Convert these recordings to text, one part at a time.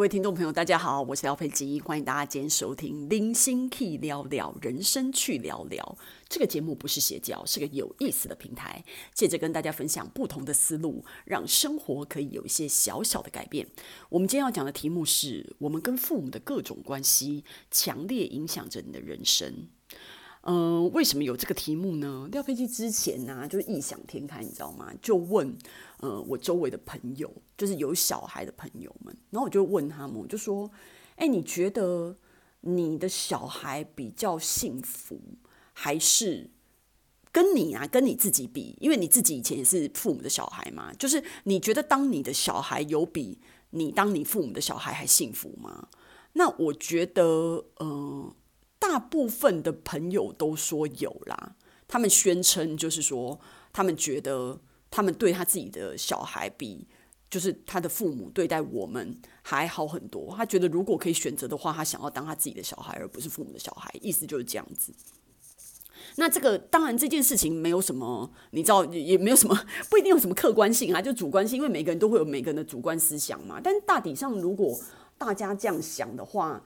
各位听众朋友，大家好，我是廖佩吉，欢迎大家今天收听《零星 Key 聊聊人生去聊聊》这个节目，不是邪教，是个有意思的平台，借着跟大家分享不同的思路，让生活可以有一些小小的改变。我们今天要讲的题目是我们跟父母的各种关系，强烈影响着你的人生。嗯、为什么有这个题目呢？廖飞机之前呢、就是异想天开，你知道吗？就问，呃，我周围的朋友，就是有小孩的朋友们，然后我就问他们，我就说，哎，你觉得你的小孩比较幸福，还是跟你啊，跟你自己比？因为你自己以前也是父母的小孩嘛，就是你觉得当你的小孩有比你当你父母的小孩还幸福吗？那我觉得，嗯、大部分的朋友都说有啦，他们宣称就是说，他们觉得他们对他自己的小孩比，就是他的父母对待我们还好很多。他觉得如果可以选择的话，他想要当他自己的小孩，而不是父母的小孩。意思就是这样子。那这个当然这件事情没有什么，你知道 也没有什么，不一定有什么客观性啊，就主观性，因为每个人都会有每个人的主观思想嘛。但大体上，如果大家这样想的话，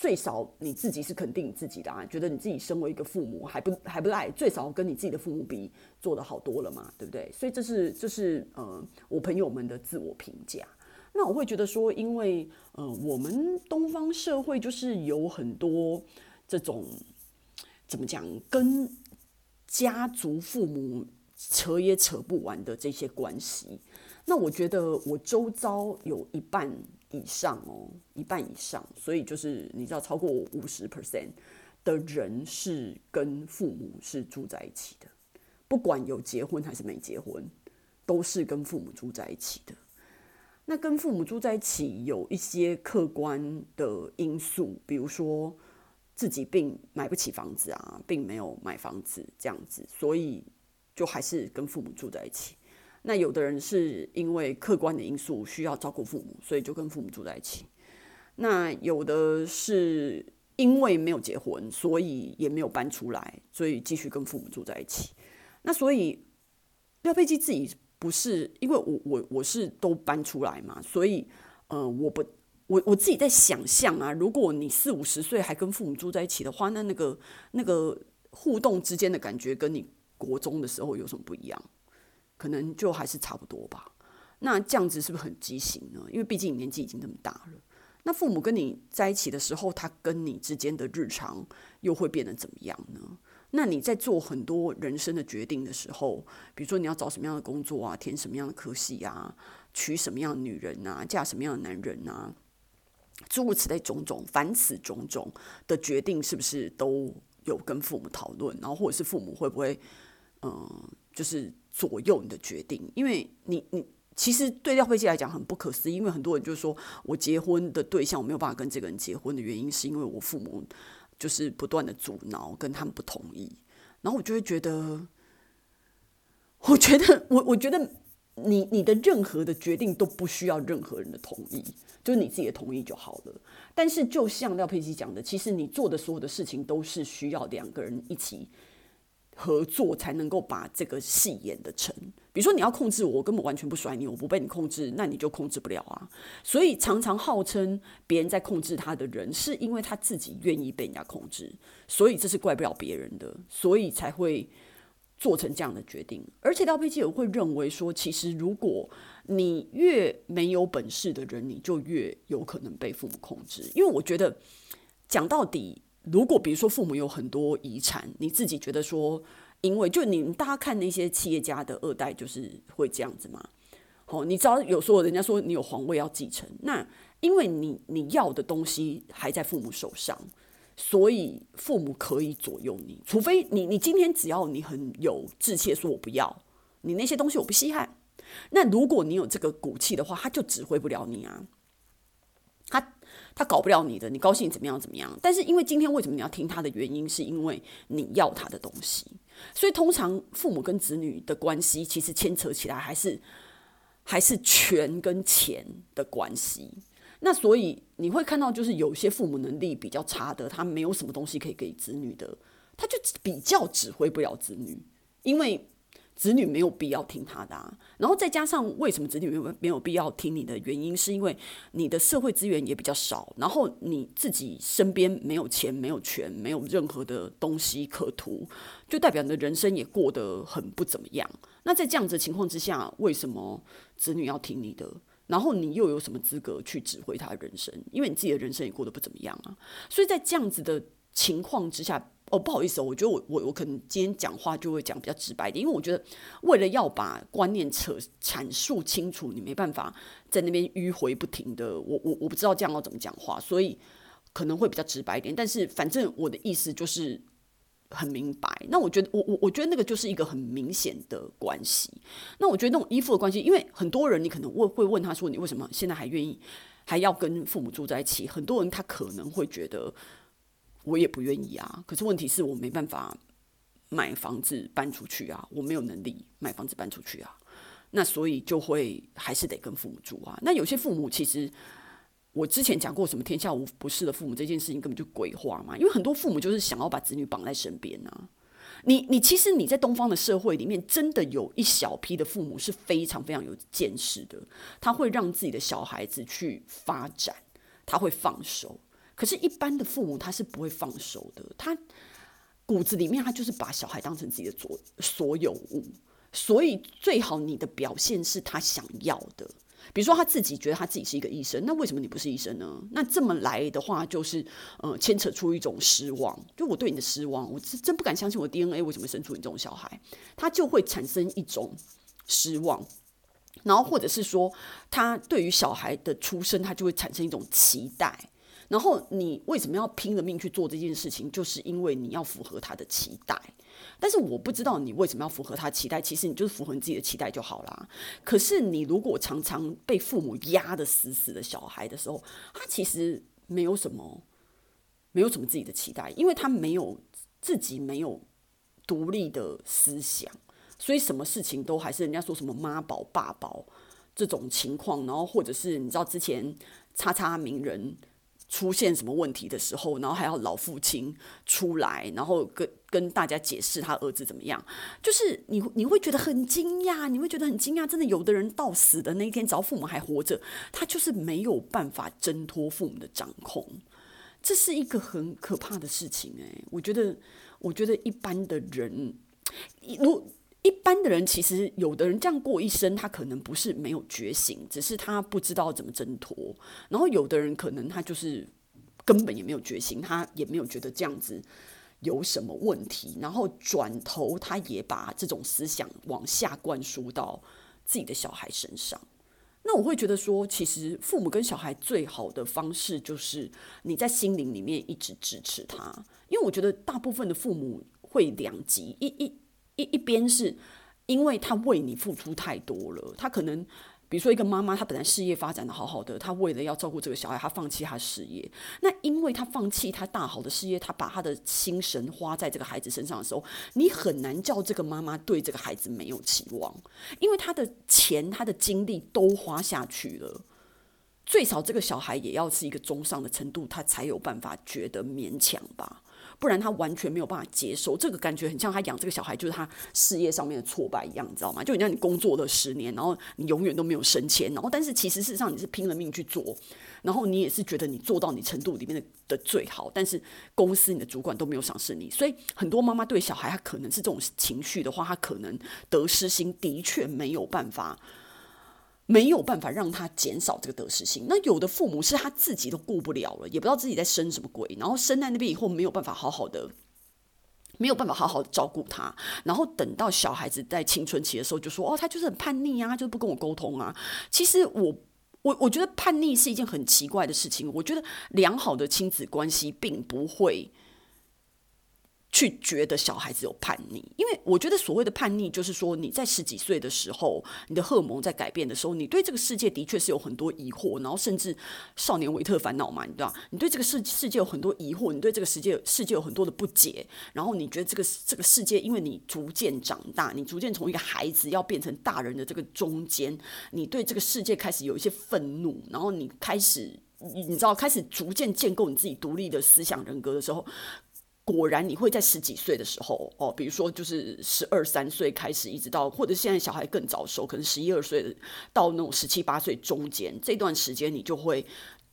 最少你自己是肯定你自己的啊，觉得你自己身为一个父母还不还不赖，最少跟你自己的父母比做得好多了嘛，对不对？所以这是这是呃我朋友们的自我评价。那我会觉得说，因为呃我们东方社会就是有很多这种怎么讲，跟家族父母扯也扯不完的这些关系。那我觉得我周遭有一半。以上哦，一半以上，所以就是你知道，超过五十 percent 的人是跟父母是住在一起的，不管有结婚还是没结婚，都是跟父母住在一起的。那跟父母住在一起有一些客观的因素，比如说自己并买不起房子啊，并没有买房子这样子，所以就还是跟父母住在一起。那有的人是因为客观的因素需要照顾父母，所以就跟父母住在一起。那有的是因为没有结婚，所以也没有搬出来，所以继续跟父母住在一起。那所以廖佩基自己不是，因为我我我是都搬出来嘛，所以呃，我不我我自己在想象啊，如果你四五十岁还跟父母住在一起的话，那那个那个互动之间的感觉，跟你国中的时候有什么不一样？可能就还是差不多吧。那这样子是不是很畸形呢？因为毕竟年纪已经这么大了。那父母跟你在一起的时候，他跟你之间的日常又会变得怎么样呢？那你在做很多人生的决定的时候，比如说你要找什么样的工作啊，填什么样的科系啊，娶什么样的女人啊，嫁什么样的男人啊，诸如此类种种，凡此种种的决定，是不是都有跟父母讨论？然后或者是父母会不会，嗯、就是。左右你的决定，因为你你其实对廖佩基来讲很不可思议，因为很多人就是说我结婚的对象我没有办法跟这个人结婚的原因，是因为我父母就是不断的阻挠，跟他们不同意，然后我就会觉得，我觉得我我觉得你你的任何的决定都不需要任何人的同意，就是你自己的同意就好了。但是就像廖佩基讲的，其实你做的所有的事情都是需要两个人一起。合作才能够把这个戏演得成。比如说，你要控制我，根本完全不甩你，我不被你控制，那你就控制不了啊。所以，常常号称别人在控制他的人，是因为他自己愿意被人家控制，所以这是怪不了别人的，所以才会做成这样的决定。而且，廖佩基也会认为说，其实如果你越没有本事的人，你就越有可能被父母控制。因为我觉得，讲到底。如果比如说父母有很多遗产，你自己觉得说，因为就你大家看那些企业家的二代就是会这样子嘛？好，你知道有时候人家说你有皇位要继承，那因为你你要的东西还在父母手上，所以父母可以左右你，除非你你今天只要你很有志气说我不要你那些东西我不稀罕，那如果你有这个骨气的话，他就指挥不了你啊，他。搞不了你的，你高兴怎么样怎么样。但是因为今天为什么你要听他的原因，是因为你要他的东西。所以通常父母跟子女的关系，其实牵扯起来还是还是权跟钱的关系。那所以你会看到，就是有些父母能力比较差的，他没有什么东西可以给子女的，他就比较指挥不了子女，因为。子女没有必要听他的。然后再加上为什么子女没有没有必要听你的原因，是因为你的社会资源也比较少，然后你自己身边没有钱、没有权、没有任何的东西可图，就代表你的人生也过得很不怎么样。那在这样子情况之下，为什么子女要听你的？然后你又有什么资格去指挥他人生？因为你自己的人生也过得不怎么样啊。所以在这样子的情况之下，哦，不好意思哦，我觉得我我我可能今天讲话就会讲比较直白一点，因为我觉得为了要把观念扯阐述清楚，你没办法在那边迂回不停的，我我我不知道这样要怎么讲话，所以可能会比较直白一点。但是反正我的意思就是。很明白，那我觉得我我我觉得那个就是一个很明显的关系。那我觉得那种依附的关系，因为很多人你可能会会问他说，你为什么现在还愿意还要跟父母住在一起？很多人他可能会觉得我也不愿意啊。可是问题是我没办法买房子搬出去啊，我没有能力买房子搬出去啊。那所以就会还是得跟父母住啊。那有些父母其实。我之前讲过什么“天下无不是的父母”这件事情，根本就鬼话嘛！因为很多父母就是想要把子女绑在身边啊。你你其实你在东方的社会里面，真的有一小批的父母是非常非常有见识的，他会让自己的小孩子去发展，他会放手。可是，一般的父母他是不会放手的，他骨子里面他就是把小孩当成自己的所所有物，所以最好你的表现是他想要的。比如说他自己觉得他自己是一个医生，那为什么你不是医生呢？那这么来的话，就是呃牵扯出一种失望，就我对你的失望，我真真不敢相信我 DNA 为什么生出你这种小孩，他就会产生一种失望，然后或者是说他对于小孩的出生，他就会产生一种期待，然后你为什么要拼了命去做这件事情，就是因为你要符合他的期待。但是我不知道你为什么要符合他期待，其实你就是符合你自己的期待就好啦。可是你如果常常被父母压得死死的小孩的时候，他其实没有什么，没有什么自己的期待，因为他没有自己没有独立的思想，所以什么事情都还是人家说什么妈宝爸宝这种情况，然后或者是你知道之前叉叉名人。出现什么问题的时候，然后还要老父亲出来，然后跟跟大家解释他儿子怎么样，就是你你会觉得很惊讶，你会觉得很惊讶。真的，有的人到死的那一天，只要父母还活着，他就是没有办法挣脱父母的掌控，这是一个很可怕的事情诶，我觉得，我觉得一般的人，如。一般的人其实有的人这样过一生，他可能不是没有觉醒，只是他不知道怎么挣脱。然后有的人可能他就是根本也没有觉醒，他也没有觉得这样子有什么问题，然后转头他也把这种思想往下灌输到自己的小孩身上。那我会觉得说，其实父母跟小孩最好的方式就是你在心灵里面一直支持他，因为我觉得大部分的父母会两极一一。一一边是因为他为你付出太多了，他可能比如说一个妈妈，她本来事业发展得好好的，她为了要照顾这个小孩，她放弃她事业。那因为她放弃她大好的事业，她把她的心神花在这个孩子身上的时候，你很难叫这个妈妈对这个孩子没有期望，因为她的钱、她的精力都花下去了。最少这个小孩也要是一个中上的程度，他才有办法觉得勉强吧。不然他完全没有办法接受这个感觉，很像他养这个小孩就是他事业上面的挫败一样，你知道吗？就你像你工作了十年，然后你永远都没有升迁，然后但是其实事实上你是拼了命去做，然后你也是觉得你做到你程度里面的的最好，但是公司你的主管都没有赏识你，所以很多妈妈对小孩，他可能是这种情绪的话，他可能得失心的确没有办法。没有办法让他减少这个得失心。那有的父母是他自己都顾不了了，也不知道自己在生什么鬼，然后生在那边以后没有办法好好的，没有办法好好的照顾他，然后等到小孩子在青春期的时候就说：“哦，他就是很叛逆啊，就是不跟我沟通啊。”其实我我我觉得叛逆是一件很奇怪的事情。我觉得良好的亲子关系并不会。去觉得小孩子有叛逆，因为我觉得所谓的叛逆，就是说你在十几岁的时候，你的荷尔蒙在改变的时候，你对这个世界的确是有很多疑惑，然后甚至少年维特烦恼嘛，你知道，你对这个世世界有很多疑惑，你对这个世界世界有很多的不解，然后你觉得这个这个世界，因为你逐渐长大，你逐渐从一个孩子要变成大人的这个中间，你对这个世界开始有一些愤怒，然后你开始你知道开始逐渐建构你自己独立的思想人格的时候。果然，你会在十几岁的时候，哦，比如说就是十二三岁开始，一直到或者现在小孩更早熟，可能十一二岁到那种十七八岁中间这段时间，你就会。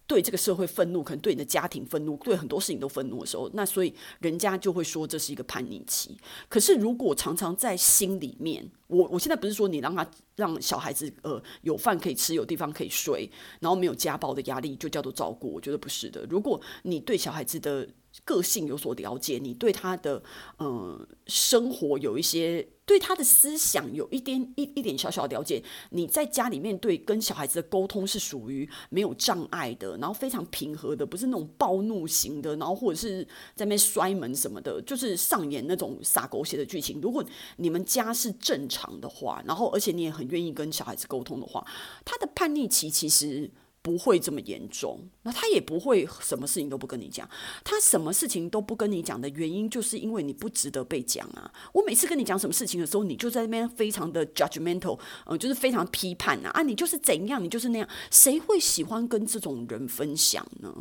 对这个社会愤怒，可能对你的家庭愤怒，对很多事情都愤怒的时候，那所以人家就会说这是一个叛逆期。可是如果常常在心里面，我我现在不是说你让他让小孩子呃有饭可以吃，有地方可以睡，然后没有家暴的压力就叫做照顾，我觉得不是的。如果你对小孩子的个性有所了解，你对他的呃生活有一些，对他的思想有一点一一点小小的了解，你在家里面对跟小孩子的沟通是属于没有障碍的，然后非常平和的，不是那种暴怒型的，然后或者是在那边摔门什么的，就是上演那种撒狗血的剧情。如果你们家是正常的话，然后而且你也很愿意跟小孩子沟通的话，他的叛逆期其实。不会这么严重，那他也不会什么事情都不跟你讲。他什么事情都不跟你讲的原因，就是因为你不值得被讲啊。我每次跟你讲什么事情的时候，你就在那边非常的 judgmental，嗯，就是非常批判啊，啊，你就是怎样，你就是那样。谁会喜欢跟这种人分享呢？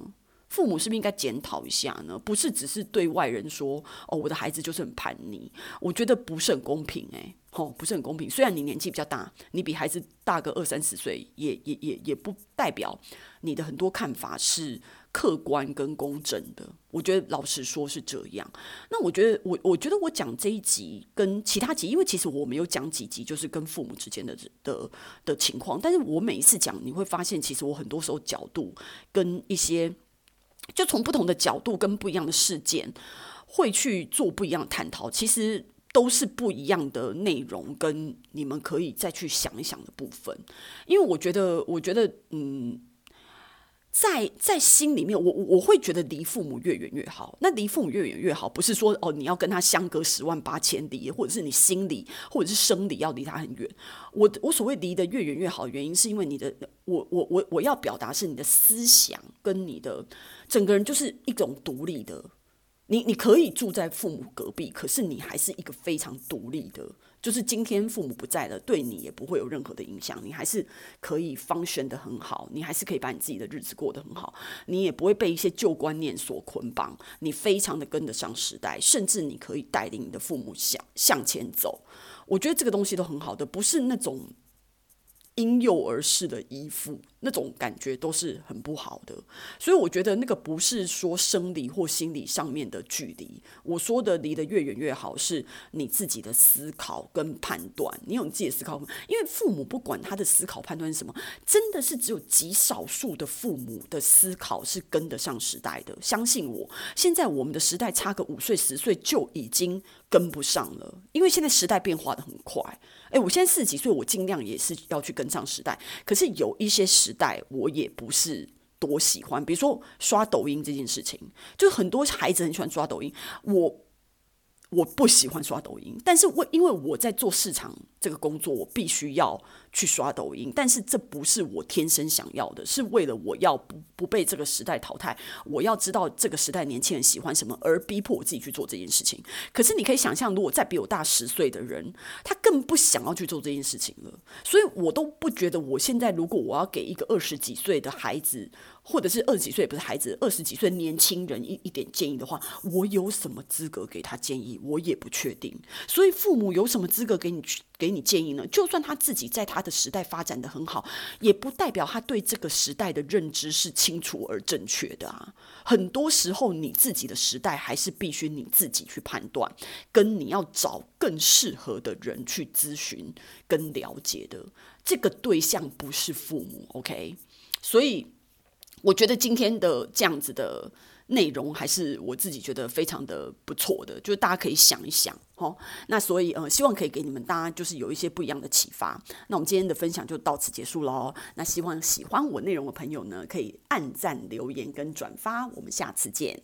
父母是不是应该检讨一下呢？不是只是对外人说，哦，我的孩子就是很叛逆，我觉得不是很公平诶。哦，不是很公平。虽然你年纪比较大，你比孩子大个二三十岁，也也也也不代表你的很多看法是客观跟公正的。我觉得老实说是这样。那我觉得我我觉得我讲这一集跟其他集，因为其实我没有讲几集，就是跟父母之间的的的情况。但是我每一次讲，你会发现，其实我很多时候角度跟一些，就从不同的角度跟不一样的事件，会去做不一样的探讨。其实。都是不一样的内容，跟你们可以再去想一想的部分。因为我觉得，我觉得，嗯，在在心里面，我我会觉得离父母越远越好。那离父母越远越好，不是说哦，你要跟他相隔十万八千里，或者是你心里或者是生理要离他很远。我我所谓离得越远越好，原因是因为你的，我我我我要表达是你的思想跟你的整个人就是一种独立的。你你可以住在父母隔壁，可是你还是一个非常独立的，就是今天父母不在了，对你也不会有任何的影响，你还是可以 function 得很好，你还是可以把你自己的日子过得很好，你也不会被一些旧观念所捆绑，你非常的跟得上时代，甚至你可以带领你的父母向向前走，我觉得这个东西都很好的，不是那种。婴幼儿式的依附，那种感觉都是很不好的，所以我觉得那个不是说生理或心理上面的距离。我说的离得越远越好，是你自己的思考跟判断。你有你自己的思考，因为父母不管他的思考判断是什么，真的是只有极少数的父母的思考是跟得上时代的。相信我，现在我们的时代差个五岁十岁就已经跟不上了，因为现在时代变化得很快。诶，我现在四十几岁，我尽量也是要去跟上时代。可是有一些时代，我也不是多喜欢。比如说刷抖音这件事情，就很多孩子很喜欢刷抖音，我我不喜欢刷抖音。但是我因为我在做市场这个工作，我必须要。去刷抖音，但是这不是我天生想要的，是为了我要不不被这个时代淘汰，我要知道这个时代年轻人喜欢什么，而逼迫我自己去做这件事情。可是你可以想象，如果再比我大十岁的人，他更不想要去做这件事情了。所以我都不觉得，我现在如果我要给一个二十几岁的孩子，或者是二十几岁不是孩子，二十几岁年轻人一一点建议的话，我有什么资格给他建议？我也不确定。所以父母有什么资格给你去？给你建议呢？就算他自己在他的时代发展得很好，也不代表他对这个时代的认知是清楚而正确的啊。很多时候，你自己的时代还是必须你自己去判断，跟你要找更适合的人去咨询跟了解的。这个对象不是父母，OK？所以，我觉得今天的这样子的。内容还是我自己觉得非常的不错的，就是大家可以想一想哦。那所以呃，希望可以给你们大家就是有一些不一样的启发。那我们今天的分享就到此结束喽。那希望喜欢我内容的朋友呢，可以按赞、留言跟转发。我们下次见。